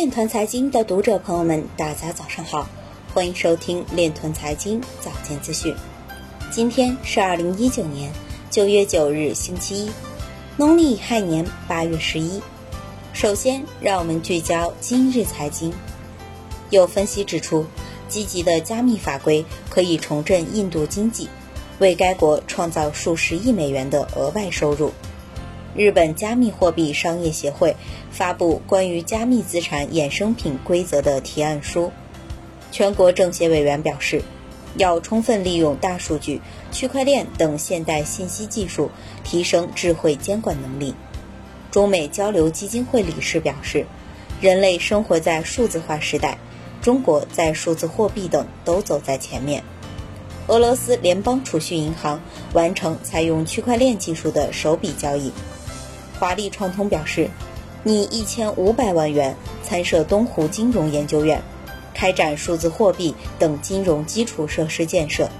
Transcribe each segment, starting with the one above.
链团财经的读者朋友们，大家早上好，欢迎收听链团财经早间资讯。今天是二零一九年九月九日，星期一，农历亥年八月十一。首先，让我们聚焦今日财经。有分析指出，积极的加密法规可以重振印度经济，为该国创造数十亿美元的额外收入。日本加密货币商业协会发布关于加密资产衍生品规则的提案书。全国政协委员表示，要充分利用大数据、区块链等现代信息技术，提升智慧监管能力。中美交流基金会理事表示，人类生活在数字化时代，中国在数字货币等都走在前面。俄罗斯联邦储蓄银行完成采用区块链技术的首笔交易。华丽创通表示，拟一千五百万元参设东湖金融研究院，开展数字货币等金融基础设施建设。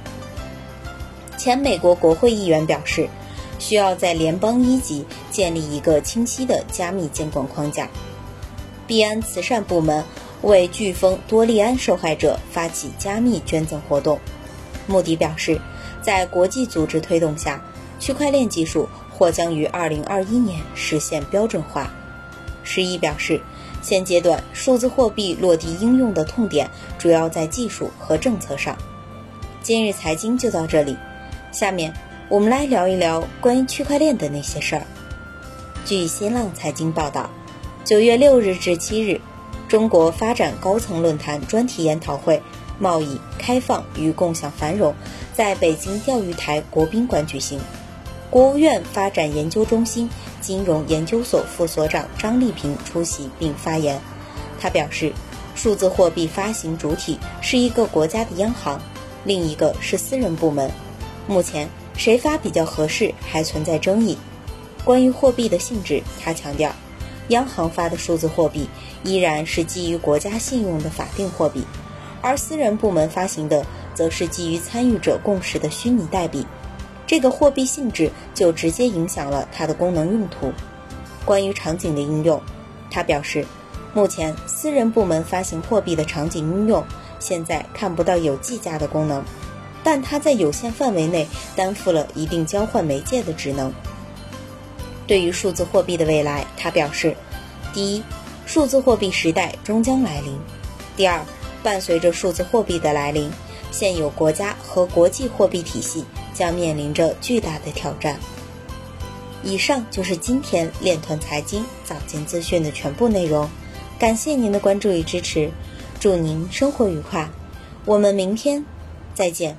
前美国国会议员表示，需要在联邦一级建立一个清晰的加密监管框架。币安慈善部门为飓风多利安受害者发起加密捐赠活动。穆迪表示，在国际组织推动下，区块链技术。或将于二零二一年实现标准化。十一表示，现阶段数字货币落地应用的痛点主要在技术和政策上。今日财经就到这里，下面我们来聊一聊关于区块链的那些事儿。据新浪财经报道，九月六日至七日，中国发展高层论坛专题研讨会“贸易开放与共享繁荣”在北京钓鱼台国宾馆举行。国务院发展研究中心金融研究所副所长张丽萍出席并发言。他表示，数字货币发行主体是一个国家的央行，另一个是私人部门。目前谁发比较合适还存在争议。关于货币的性质，他强调，央行发的数字货币依然是基于国家信用的法定货币，而私人部门发行的则是基于参与者共识的虚拟代币。这个货币性质就直接影响了它的功能用途。关于场景的应用，他表示，目前私人部门发行货币的场景应用现在看不到有计价的功能，但它在有限范围内担负了一定交换媒介的职能。对于数字货币的未来，他表示，第一，数字货币时代终将来临；第二，伴随着数字货币的来临，现有国家和国际货币体系。将面临着巨大的挑战。以上就是今天链团财经早间资讯的全部内容，感谢您的关注与支持，祝您生活愉快，我们明天再见。